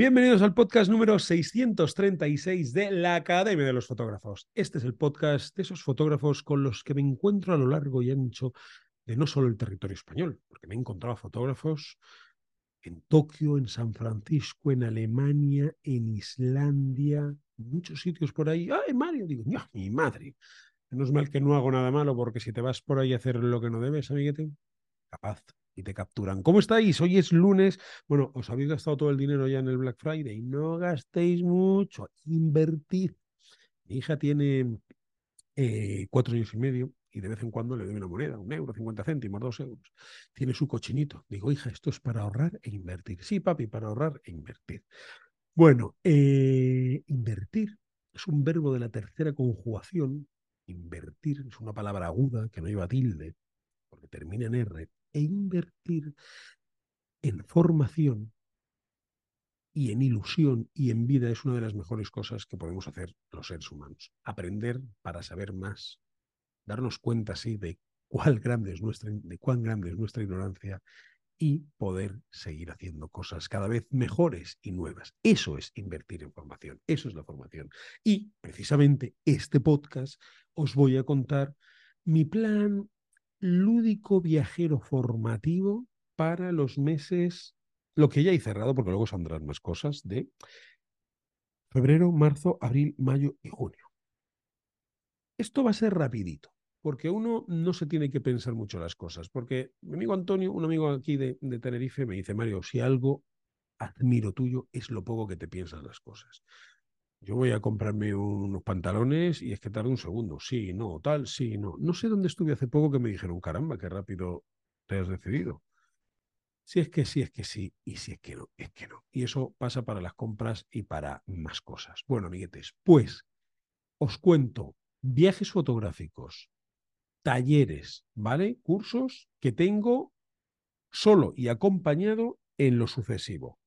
Bienvenidos al podcast número 636 de la Academia de los Fotógrafos. Este es el podcast de esos fotógrafos con los que me encuentro a lo largo y ancho de no solo el territorio español, porque me he encontrado fotógrafos en Tokio, en San Francisco, en Alemania, en Islandia, muchos sitios por ahí. ¡Ay, Mario! Digo, ¡ya, mi madre! Menos mal que no hago nada malo, porque si te vas por ahí a hacer lo que no debes, amiguete, capaz y te capturan. ¿Cómo estáis? Hoy es lunes. Bueno, os habéis gastado todo el dinero ya en el Black Friday. No gastéis mucho, invertid. Mi hija tiene eh, cuatro años y medio y de vez en cuando le doy una moneda, un euro, cincuenta céntimos, dos euros. Tiene su cochinito. Digo, hija, esto es para ahorrar e invertir. Sí, papi, para ahorrar e invertir. Bueno, eh, invertir es un verbo de la tercera conjugación. Invertir es una palabra aguda que no lleva tilde, porque termina en R, e invertir en formación y en ilusión y en vida es una de las mejores cosas que podemos hacer los seres humanos. Aprender para saber más, darnos cuenta así de grande es nuestra, de cuán grande es nuestra ignorancia y poder seguir haciendo cosas cada vez mejores y nuevas. Eso es invertir en formación, eso es la formación. Y precisamente este podcast os voy a contar mi plan lúdico viajero formativo para los meses, lo que ya he cerrado, porque luego saldrán más cosas, de febrero, marzo, abril, mayo y junio. Esto va a ser rapidito, porque uno no se tiene que pensar mucho las cosas, porque mi amigo Antonio, un amigo aquí de, de Tenerife, me dice, Mario, si algo admiro tuyo es lo poco que te piensas las cosas. Yo voy a comprarme unos pantalones y es que tarda un segundo. Sí, no, tal, sí, no. No sé dónde estuve hace poco que me dijeron, caramba, qué rápido te has decidido. Si es que sí, es que sí, y si es que no, es que no. Y eso pasa para las compras y para más cosas. Bueno, amiguetes, pues os cuento viajes fotográficos, talleres, ¿vale? Cursos que tengo solo y acompañado en lo sucesivo.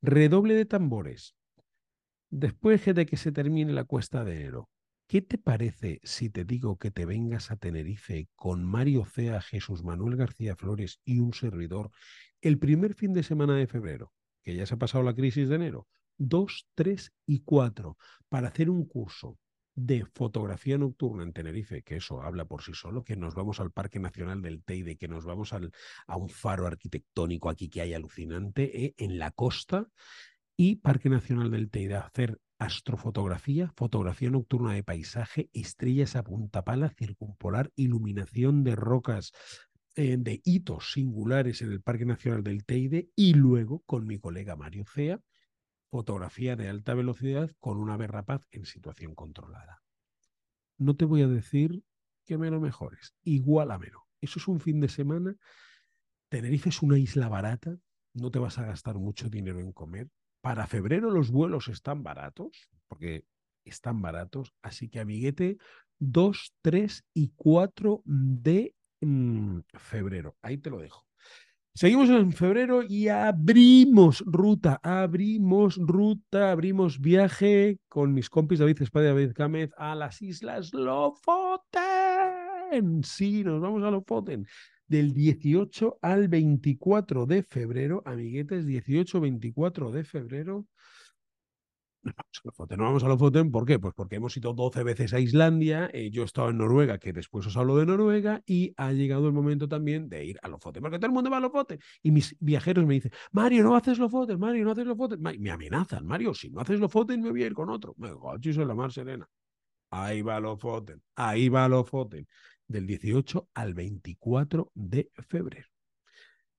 Redoble de tambores después de que se termine la cuesta de enero, ¿qué te parece si te digo que te vengas a Tenerife con Mario Cea, Jesús Manuel García Flores y un servidor el primer fin de semana de febrero, que ya se ha pasado la crisis de enero? 2, 3 y 4, para hacer un curso de fotografía nocturna en Tenerife, que eso habla por sí solo, que nos vamos al Parque Nacional del Teide, que nos vamos al, a un faro arquitectónico aquí que hay alucinante, ¿eh? en la costa, y Parque Nacional del Teide, hacer astrofotografía, fotografía nocturna de paisaje, estrellas a punta pala, circumpolar, iluminación de rocas eh, de hitos singulares en el Parque Nacional del Teide y luego con mi colega Mario Cea, fotografía de alta velocidad con una berrapaz en situación controlada. No te voy a decir que me lo mejores, igual a menos. Eso es un fin de semana. Tenerife es una isla barata, no te vas a gastar mucho dinero en comer, para febrero los vuelos están baratos, porque están baratos, así que amiguete 2, 3 y 4 de mm, febrero. Ahí te lo dejo. Seguimos en febrero y abrimos ruta, abrimos ruta, abrimos viaje con mis compis David Espada y David Gámez a las Islas Lofoten. Sí, nos vamos a Lofoten del 18 al 24 de febrero, amiguetes, 18-24 de febrero. No vamos a Lofoten, no vamos a ¿por qué? Pues porque hemos ido 12 veces a Islandia, eh, yo he estado en Noruega, que después os hablo de Noruega, y ha llegado el momento también de ir a Lofoten, porque todo el mundo va a Lofoten. Y mis viajeros me dicen, Mario, no haces Lofoten, Mario, no haces Lofoten. Me amenazan, Mario, si no haces Lofoten me voy a ir con otro. Me digo, soy la mar serena. Ahí va Lofoten, ahí va Lofoten del 18 al 24 de febrero.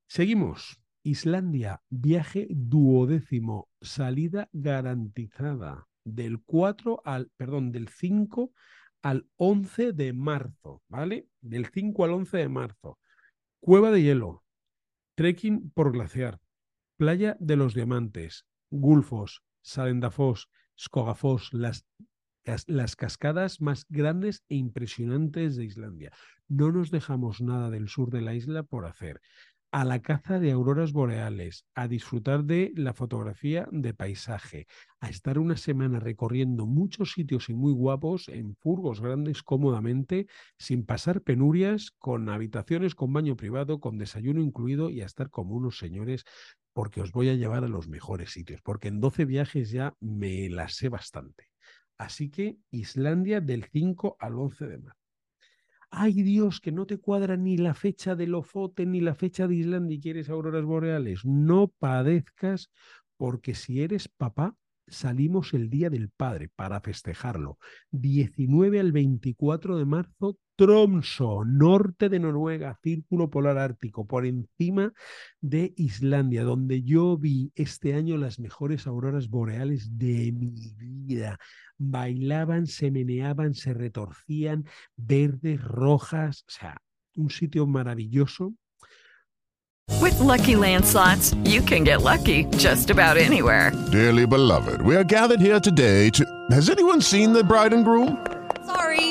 Seguimos. Islandia, viaje duodécimo, salida garantizada del 4 al, perdón, del 5 al 11 de marzo, ¿vale? Del 5 al 11 de marzo. Cueva de hielo, trekking por glaciar, playa de los diamantes, Gulfos, Salendafos, Skogafos, las, las cascadas más grandes e impresionantes de Islandia. No nos dejamos nada del sur de la isla por hacer a la caza de auroras boreales, a disfrutar de la fotografía de paisaje, a estar una semana recorriendo muchos sitios y muy guapos en furgos grandes cómodamente, sin pasar penurias, con habitaciones con baño privado, con desayuno incluido y a estar como unos señores porque os voy a llevar a los mejores sitios, porque en 12 viajes ya me las sé bastante. Así que Islandia del 5 al 11 de marzo ay Dios, que no te cuadra ni la fecha de Lofoten ni la fecha de Islandia y quieres auroras boreales. No padezcas, porque si eres papá, salimos el Día del Padre para festejarlo. 19 al 24 de marzo, Tromso, norte de Noruega, círculo polar ártico, por encima de Islandia, donde yo vi este año las mejores auroras boreales de mi vida. Bailaban, se meneaban, se retorcían, verdes, rojas, o sea, un sitio maravilloso With lucky landslots, you can get lucky just about anywhere. Dearly beloved, we are gathered here today to. Has anyone seen the bride and groom? Sorry,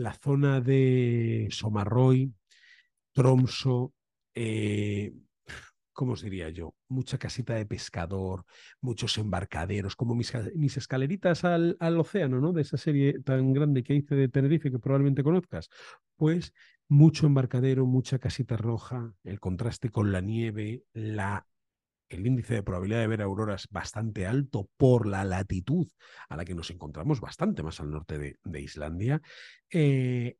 la zona de Somarroy, Tromso, eh, ¿cómo os diría yo? Mucha casita de pescador, muchos embarcaderos, como mis, escaleritas al, al, océano, ¿no? De esa serie tan grande que hice de Tenerife que probablemente conozcas. Pues mucho embarcadero, mucha casita roja, el contraste con la nieve, la, el índice de probabilidad de ver auroras bastante alto por la latitud a la que nos encontramos, bastante más al norte de, Islandia. Eh,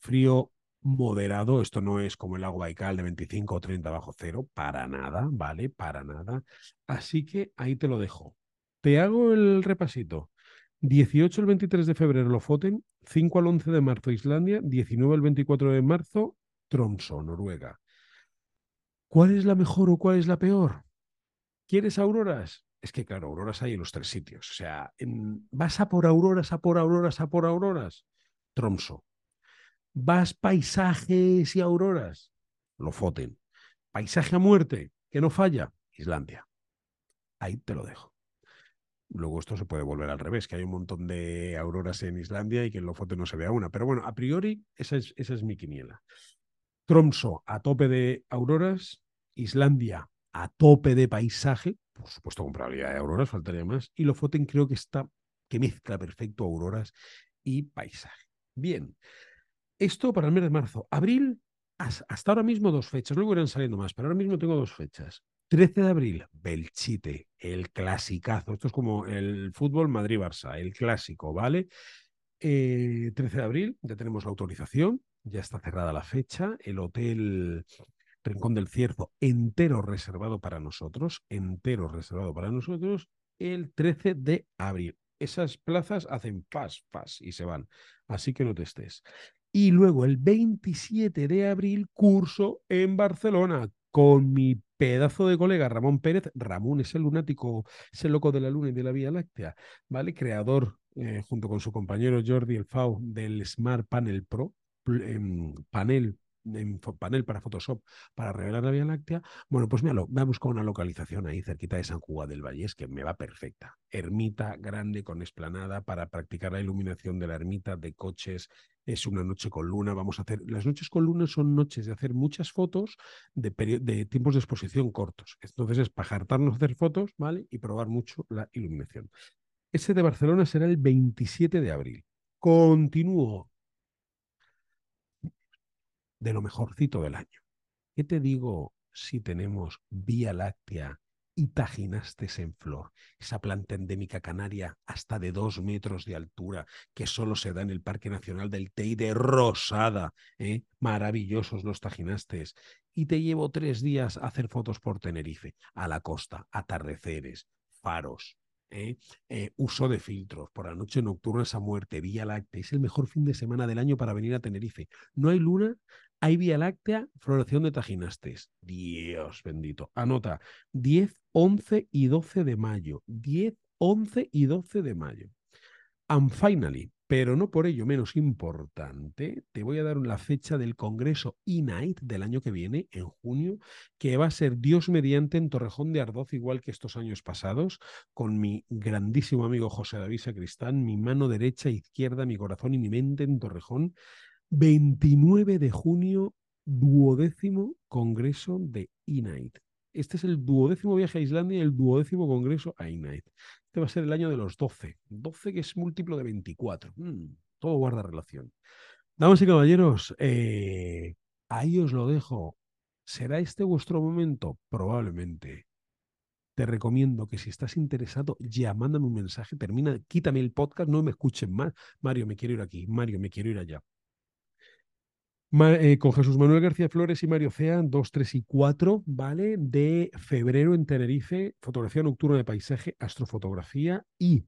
frío moderado, esto no es como el lago Baikal de 25 o 30 bajo cero, para nada, ¿vale? Para nada. Así que ahí te lo dejo. Te hago el repasito. 18 al 23 de febrero Lofoten, 5 al 11 de marzo Islandia, 19 al 24 de marzo Tromso, Noruega. ¿Cuál es la mejor o cuál es la peor? ¿Quieres auroras? Es que claro, auroras hay en los tres sitios. O sea, vas a por auroras, a por auroras, a por auroras. Tromso, vas paisajes y auroras, Lofoten. Paisaje a muerte, que no falla, Islandia. Ahí te lo dejo. Luego esto se puede volver al revés, que hay un montón de auroras en Islandia y que en Lofoten no se vea una. Pero bueno, a priori esa es, esa es mi quiniela. Tromso a tope de auroras, Islandia a tope de paisaje, por supuesto con probabilidad de auroras, faltaría más, y Lofoten creo que está, que mezcla perfecto auroras y paisaje. Bien, esto para el mes de marzo. Abril, hasta ahora mismo dos fechas, luego irán saliendo más, pero ahora mismo tengo dos fechas. 13 de abril, Belchite, el clasicazo. Esto es como el fútbol Madrid-Barça, el clásico, ¿vale? Eh, 13 de abril, ya tenemos la autorización, ya está cerrada la fecha. El hotel Rincón del Cierzo, entero reservado para nosotros, entero reservado para nosotros, el 13 de abril. Esas plazas hacen pas, pas y se van. Así que no te estés. Y luego el 27 de abril curso en Barcelona con mi pedazo de colega Ramón Pérez. Ramón es el lunático, es el loco de la luna y de la Vía Láctea, ¿vale? Creador, eh, junto con su compañero Jordi El Fau, del Smart Panel Pro, eh, panel panel para Photoshop para revelar la Vía Láctea, bueno, pues me, me ha buscado una localización ahí cerquita de San Juan del Valle, es que me va perfecta. Ermita grande con esplanada para practicar la iluminación de la ermita, de coches, es una noche con luna, vamos a hacer, las noches con luna son noches de hacer muchas fotos de, de tiempos de exposición cortos. Entonces es para jartarnos a hacer fotos, ¿vale? Y probar mucho la iluminación. Ese de Barcelona será el 27 de abril. Continúo de lo mejorcito del año. ¿Qué te digo si tenemos Vía Láctea y taginastes en flor. Esa planta endémica canaria hasta de dos metros de altura que solo se da en el Parque Nacional del Teide Rosada. ¿eh? Maravillosos los taginastes. Y te llevo tres días a hacer fotos por Tenerife, a la costa, atardeceres, faros, ¿eh? Eh, uso de filtros, por la noche nocturna a muerte, Vía Láctea. Es el mejor fin de semana del año para venir a Tenerife. No hay luna, hay Vía Láctea, floración de taginastes. Dios bendito. Anota, 10, 11 y 12 de mayo. 10, 11 y 12 de mayo. And finally, pero no por ello menos importante, te voy a dar la fecha del Congreso E-Night del año que viene, en junio, que va a ser Dios mediante en Torrejón de Ardoz, igual que estos años pasados, con mi grandísimo amigo José David Sacristán, mi mano derecha, izquierda, mi corazón y mi mente en Torrejón. 29 de junio, duodécimo Congreso de E-Night. Este es el duodécimo viaje a Islandia y el duodécimo Congreso a E-Night. Este va a ser el año de los 12. 12 que es múltiplo de 24. Mm, todo guarda relación. Damas y caballeros, eh, ahí os lo dejo. ¿Será este vuestro momento? Probablemente. Te recomiendo que si estás interesado, ya mándame un mensaje, termina, quítame el podcast, no me escuchen más. Mario, me quiero ir aquí. Mario, me quiero ir allá. Eh, con Jesús Manuel García Flores y Mario Cea, 2, 3 y 4, ¿vale? De febrero en Tenerife, fotografía nocturna de paisaje, astrofotografía y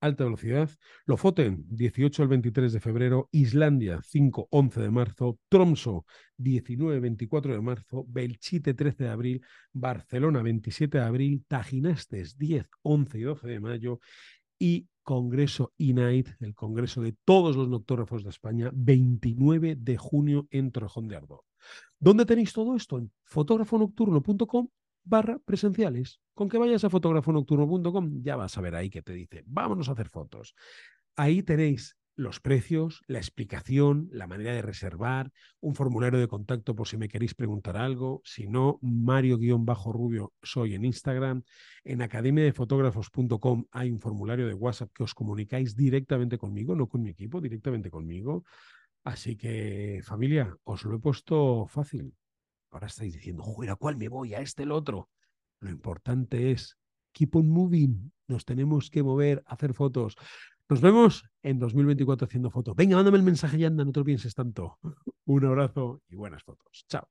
alta velocidad. Lofoten, 18 al 23 de febrero, Islandia, 5, 11 de marzo, Tromso, 19, 24 de marzo, Belchite, 13 de abril, Barcelona, 27 de abril, Tajinastes, 10, 11 y 12 de mayo y Congreso INAIT, el Congreso de todos los noctógrafos de España, 29 de junio en Torrejón de Ardoz. ¿Dónde tenéis todo esto? En fotógrafonocturno.com barra presenciales. Con que vayas a fotógrafonocturno.com ya vas a ver ahí que te dice, vámonos a hacer fotos. Ahí tenéis los precios, la explicación, la manera de reservar, un formulario de contacto por si me queréis preguntar algo. Si no, Mario-Rubio soy en Instagram. En academiadefotógrafos.com hay un formulario de WhatsApp que os comunicáis directamente conmigo, no con mi equipo, directamente conmigo. Así que, familia, os lo he puesto fácil. Ahora estáis diciendo, joder, ¿a cuál me voy? ¿A este el otro? Lo importante es keep on moving. Nos tenemos que mover, hacer fotos. Nos vemos en 2024 haciendo fotos. Venga, mándame el mensaje y anda, no te lo pienses tanto. Un abrazo y buenas fotos. Chao.